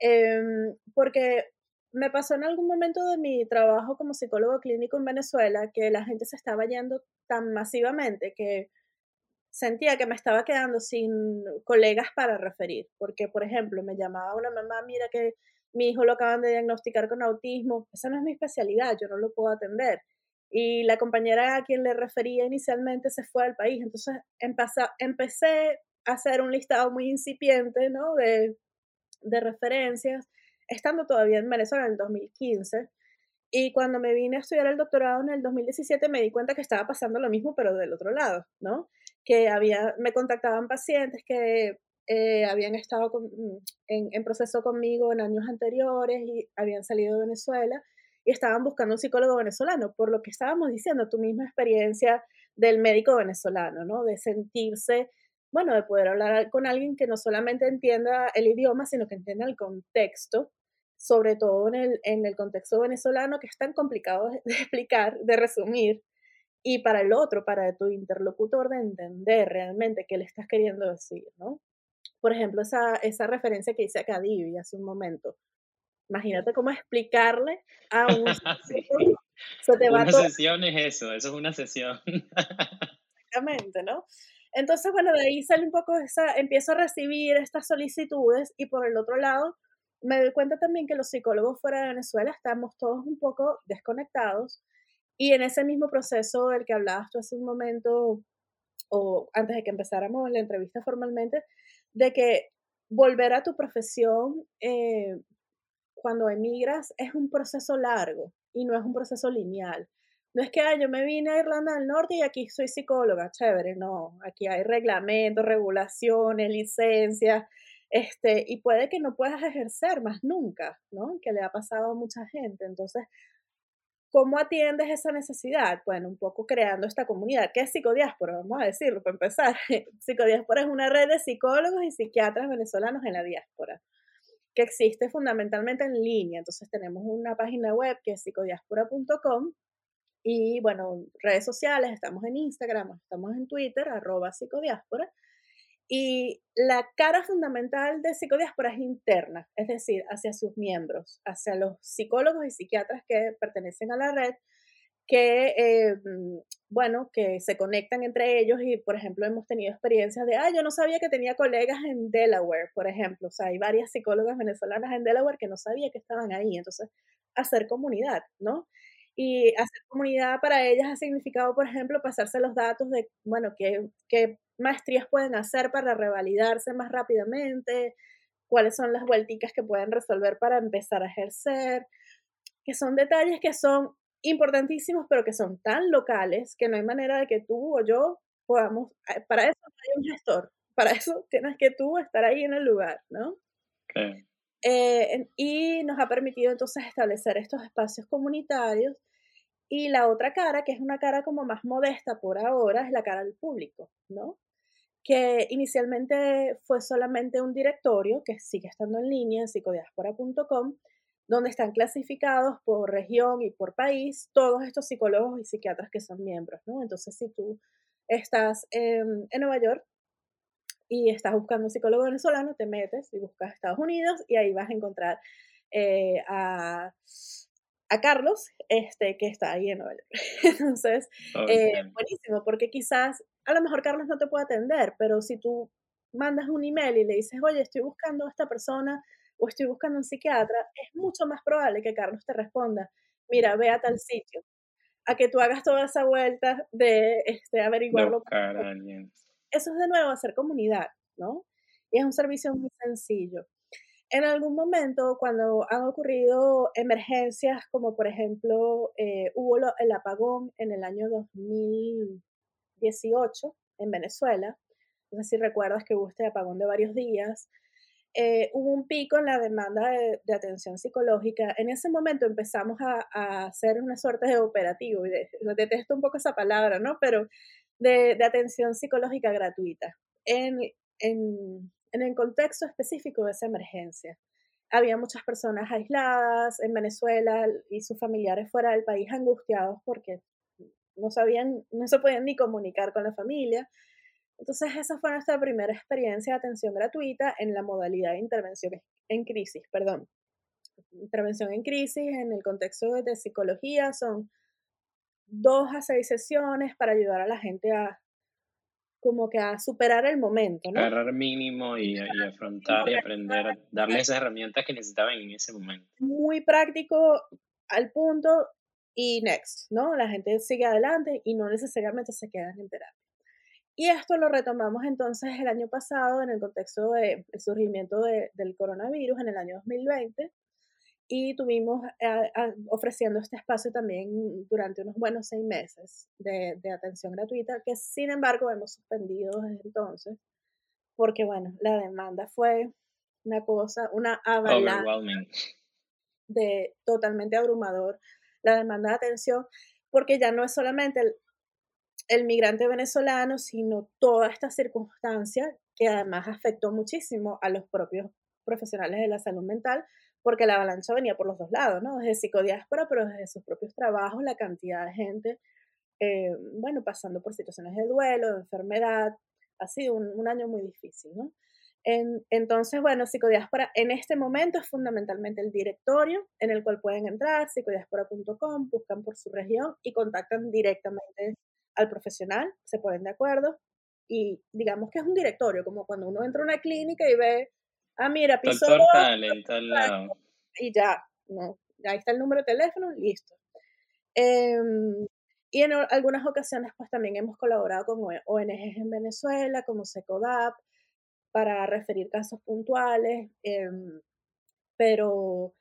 S2: Em, porque me pasó en algún momento de mi trabajo como psicólogo clínico en Venezuela que la gente se estaba yendo tan masivamente que sentía que me estaba quedando sin colegas para referir. Porque, por ejemplo, me llamaba una mamá, mira que mi hijo lo acaban de diagnosticar con autismo, esa no es mi especialidad, yo no lo puedo atender. Y la compañera a quien le refería inicialmente se fue al país. Entonces empecé a hacer un listado muy incipiente, ¿no? De de referencias, estando todavía en Venezuela en el 2015. Y cuando me vine a estudiar el doctorado en el 2017 me di cuenta que estaba pasando lo mismo, pero del otro lado, ¿no? Que había, me contactaban pacientes que eh, habían estado en, en, proceso conmigo en años anteriores y habían salido de Venezuela y estaban buscando un psicólogo venezolano, por lo que estábamos diciendo, tu misma experiencia del médico venezolano, ¿no? De sentirse bueno, de poder hablar con alguien que no solamente entienda el idioma, sino que entienda el contexto, sobre todo en el, en el contexto venezolano, que es tan complicado [LAUGHS] de, explicar, de resumir, y para el otro, para tu interlocutor, de entender realmente qué le estás queriendo decir, ¿no? Por ejemplo, esa, esa referencia que hice a Cadivi hace un momento. Imagínate cómo explicarle a un... [LAUGHS] [LAUGHS]
S1: una sesión es eso, eso es una sesión.
S2: Exactamente, ¿no? Entonces, bueno, de ahí sale un poco esa, empiezo a recibir estas solicitudes y por el otro lado, me doy cuenta también que los psicólogos fuera de Venezuela estamos todos un poco desconectados y en ese mismo proceso del que hablabas tú hace un momento o antes de que empezáramos la entrevista formalmente, de que volver a tu profesión eh, cuando emigras es un proceso largo y no es un proceso lineal. No es que yo me vine a Irlanda del Norte y aquí soy psicóloga, chévere, no, aquí hay reglamentos, regulaciones, licencias, este, y puede que no puedas ejercer más nunca, ¿no? Que le ha pasado a mucha gente. Entonces, ¿cómo atiendes esa necesidad? Bueno, un poco creando esta comunidad. ¿Qué es psicodiáspora? Vamos a decirlo para empezar. [LAUGHS] Psicodiáspora es una red de psicólogos y psiquiatras venezolanos en la diáspora que existe fundamentalmente en línea. Entonces tenemos una página web que es psicodiáspora.com y bueno, redes sociales, estamos en Instagram, estamos en Twitter, arroba psicodiáspora. Y la cara fundamental de psicodiáspora es interna, es decir, hacia sus miembros, hacia los psicólogos y psiquiatras que pertenecen a la red, que, eh, bueno, que se conectan entre ellos y, por ejemplo, hemos tenido experiencias de, ah, yo no sabía que tenía colegas en Delaware, por ejemplo, o sea, hay varias psicólogas venezolanas en Delaware que no sabía que estaban ahí, entonces, hacer comunidad, ¿no? Y hacer comunidad para ellas ha significado, por ejemplo, pasarse los datos de, bueno, qué, qué maestrías pueden hacer para revalidarse más rápidamente, cuáles son las vuelticas que pueden resolver para empezar a ejercer, que son detalles que son importantísimos, pero que son tan locales que no hay manera de que tú o yo podamos, eh, para eso hay un gestor, para eso tienes que tú estar ahí en el lugar, ¿no? Eh, y nos ha permitido entonces establecer estos espacios comunitarios y la otra cara, que es una cara como más modesta por ahora, es la cara del público, ¿no? Que inicialmente fue solamente un directorio, que sigue estando en línea en psicodiaspora.com, donde están clasificados por región y por país todos estos psicólogos y psiquiatras que son miembros, ¿no? Entonces, si tú estás en, Nueva York y estás buscando un psicólogo venezolano, te metes y buscas Estados Unidos y ahí vas a encontrar eh, a, Carlos, este, que está ahí en Nueva York. [LAUGHS] Entonces, eh, buenísimo, porque quizás a lo mejor Carlos no te puede atender, pero si tú mandas un email y le dices, oye, estoy buscando a esta persona o estoy buscando un psiquiatra, es mucho más probable que Carlos te responda, mira, ve a tal sitio, a que tú hagas toda esa vuelta de este, averiguarlo. Eso es de nuevo hacer comunidad, ¿no? Y es un servicio muy sencillo. En algún momento, cuando han ocurrido emergencias, como por ejemplo eh, hubo el apagón en el año 2018 en Venezuela, no sé si recuerdas que hubo este apagón de varios días, eh, hubo un pico en la demanda de, atención psicológica. En ese momento empezamos a, hacer una suerte de operativo, y detesto un poco esa palabra, ¿no? Pero de, atención psicológica gratuita en, en, en el contexto específico de esa emergencia. Había muchas personas aisladas en Venezuela y sus familiares fuera del país angustiados porque no sabían, no se podían ni comunicar con la familia entonces, esa fue nuestra primera experiencia de atención gratuita en la modalidad de intervención en crisis, perdón. Intervención en crisis en el contexto de psicología son dos a seis sesiones para ayudar a la gente a como que a superar el momento,
S1: ¿no? Agarrar mínimo y, y afrontar y aprender, darle esas herramientas que necesitaban en ese momento.
S2: Muy práctico al punto y next, ¿no? La gente sigue adelante y no necesariamente se quedan en terapia. Y esto lo retomamos entonces el año pasado en el contexto del surgimiento del coronavirus en el año 2020 y tuvimos eh, ofreciendo este espacio también durante unos buenos seis meses de, atención gratuita que sin embargo hemos suspendido desde entonces porque bueno, la demanda fue una cosa, una avalancha de totalmente abrumador la demanda de atención porque ya no es solamente el, el migrante venezolano, sino toda esta circunstancia que además afectó muchísimo a los propios profesionales de la salud mental, porque la avalancha venía por los dos lados, ¿no? Desde psicodiáspora, pero desde sus propios trabajos, la cantidad de gente, eh, bueno, pasando por situaciones de duelo, de enfermedad, ha sido un, año muy difícil, ¿no? entonces, bueno, psicodiáspora en este momento es fundamentalmente el directorio en el cual pueden entrar, psicodiáspora.com, buscan por su región y contactan directamente al profesional, se ponen de acuerdo y digamos que es un directorio, como cuando uno entra a una clínica y ve, ah, mira, piso y ya, no, ahí está el número de teléfono, listo. Em, y en algunas ocasiones, pues también hemos colaborado con ONGs en Venezuela, como SECODAP, para referir casos puntuales, em, pero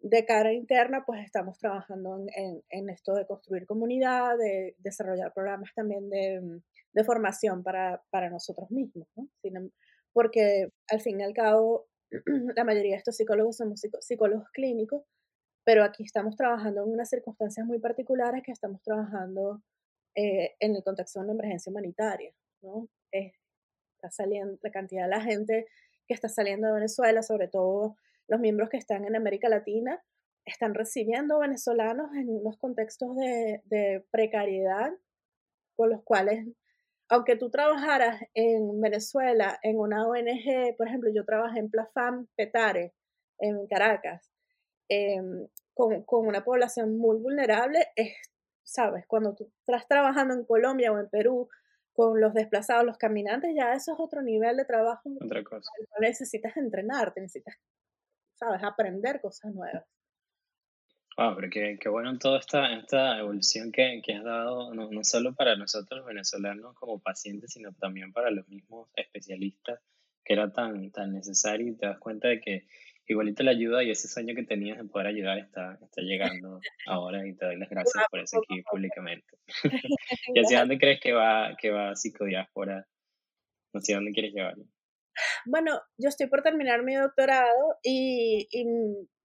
S2: de cara interna, pues estamos trabajando en, en, esto de construir comunidad, de desarrollar programas también de, de formación para, para, nosotros mismos, ¿no? Em, porque al fin y al cabo, [CLEARS THROAT] la mayoría de estos psicólogos somos psicólogos clínicos, pero aquí estamos trabajando en unas circunstancias muy particulares que estamos trabajando eh, en el contexto de una emergencia humanitaria, ¿no? está saliendo la cantidad de la gente que está saliendo de Venezuela, sobre todo los miembros que están en América Latina están recibiendo venezolanos en unos contextos de, precariedad con los cuales, aunque tú trabajaras en Venezuela en una ONG, por ejemplo, yo trabajé en Plafam Petare, en Caracas, em, con, con, una población muy vulnerable, es, sabes, cuando tú estás trabajando en Colombia o en Perú con los desplazados, los caminantes, ya eso es otro nivel de trabajo.
S1: Otra cosa.
S2: Necesitas entrenarte, necesitas ¿sabes? Aprender cosas nuevas.
S1: Wow, pero qué, qué bueno toda esta, esta evolución que, que has dado, no, no, solo para nosotros venezolanos como pacientes, sino también para los mismos especialistas, que era tan, tan necesario y te das cuenta de que igualito la ayuda y ese sueño que tenías de poder ayudar está, está llegando ahora y te doy las gracias por eso aquí públicamente. [LAUGHS] ¿Y hacia dónde crees que va, que va psicodiáspora? ¿Hacia dónde quieres llevarlo?
S2: Bueno, yo estoy por terminar mi doctorado y, y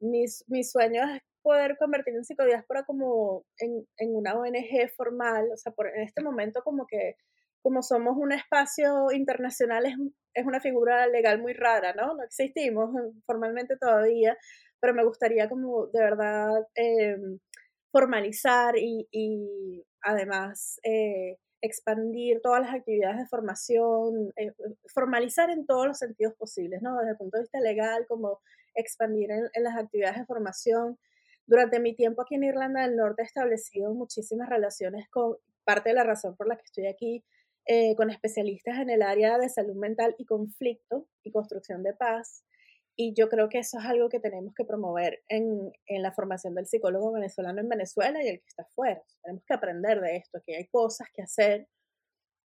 S2: mis, mis sueños poder convertir en psicodiáspora como en, en, una ONG formal, o sea, por, en este momento como que como somos un espacio internacional es, es una figura legal muy rara, ¿no? No existimos formalmente todavía, pero me gustaría como de verdad em, formalizar y, y además eh, expandir todas las actividades de formación, eh, formalizar en todos los sentidos posibles, ¿no? Desde el punto de vista legal, como expandir en, en las actividades de formación. Durante mi tiempo aquí en Irlanda del Norte he establecido muchísimas relaciones con, parte de la razón por la que estoy aquí, eh, con especialistas en el área de salud mental y conflicto y construcción de paz. Y yo creo que eso es algo que tenemos que promover en, en, la formación del psicólogo venezolano en Venezuela y el que está afuera. Tenemos que aprender de esto, que hay cosas que hacer,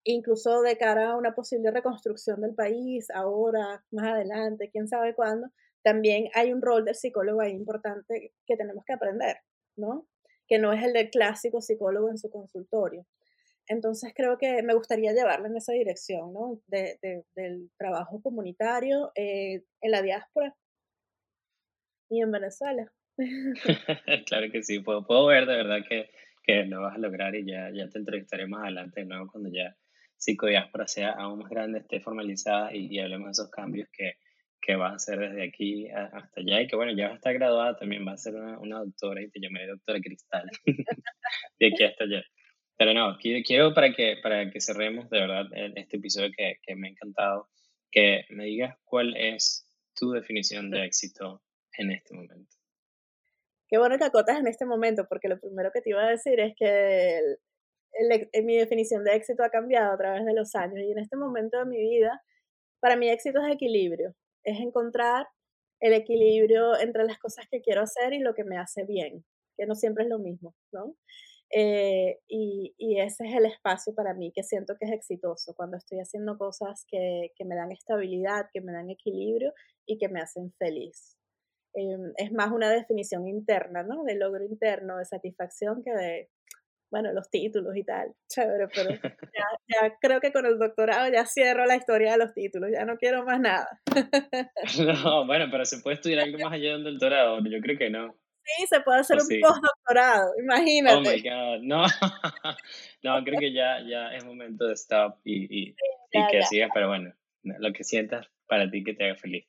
S2: incluso de cara a una posible reconstrucción del país, ahora, más adelante, quién sabe cuándo. También hay un rol del psicólogo ahí importante que tenemos que aprender, ¿no? Que no es el del clásico psicólogo en su consultorio. Entonces creo que me gustaría llevarla en esa dirección, ¿no? De, del trabajo comunitario eh, en la diáspora y en Venezuela. [LAUGHS] [LAUGHS]
S1: claro que sí, puedo, puedo ver de verdad que, que, lo vas a lograr y ya, ya te entrevistaré más adelante de nuevo cuando ya psicodiáspora sea aún más grande, esté formalizada y hablemos de esos cambios que, que vas a hacer desde aquí hasta allá y que bueno, ya vas a estar graduada también, vas a ser una, una doctora y te llamaré doctora Cristal [LAUGHS] de aquí hasta allá. Pero no, quiero para que, para que cerremos de verdad este episodio que, que me ha encantado, que me digas cuál es tu definición de éxito en este momento.
S2: Qué bueno que acotas en este momento, porque lo primero que te iba a decir es que el, mi definición de éxito ha cambiado a través de los años y en este momento de mi vida, para mí éxito es equilibrio, es encontrar el equilibrio entre las cosas que quiero hacer y lo que me hace bien, que no siempre es lo mismo, ¿no? Eh, y, y, ese es el espacio para mí que siento que es exitoso, cuando estoy haciendo cosas que, que me dan estabilidad, que me dan equilibrio y que me hacen feliz. Em, es más una definición interna, ¿no? De logro interno, de satisfacción que de, bueno, los títulos y tal. [LAUGHS] Chévere, pero [LAUGHS] ya, ya creo que con el doctorado ya cierro la historia de los títulos, ya no quiero más nada. [LAUGHS]
S1: no, bueno, pero se puede estudiar algo más allá de un doctorado, yo creo que no.
S2: Sí, se puede hacer un postdoctorado, imagínate.
S1: Oh my God, no, no, creo que ya, ya es momento de stop y, y, que sigas, pero bueno, lo que sientas para ti que te haga feliz.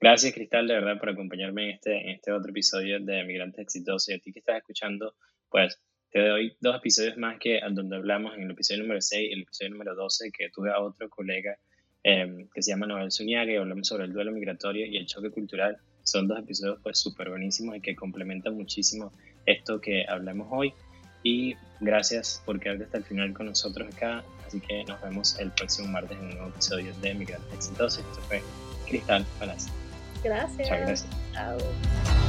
S1: Gracias, Cristal, de verdad, por acompañarme en este, en este otro episodio de Migrantes Exitosos. Y a ti que estás escuchando, pues te doy dos episodios más que donde hablamos en el episodio número 6 y el episodio número 12, que tuve a otro colega em, que se llama Noel Zuniaga y hablamos sobre el duelo migratorio y el choque cultural son dos episodios pues súper buenísimos y que complementan muchísimo esto que hablamos hoy. Y gracias por quedarte hasta el final con nosotros acá. Así que nos vemos el próximo martes en un nuevo episodio de Migrantes Exitosos. Esto fue Cristal Palacio.
S2: Gracias.
S1: Muchas gracias.
S2: Chao.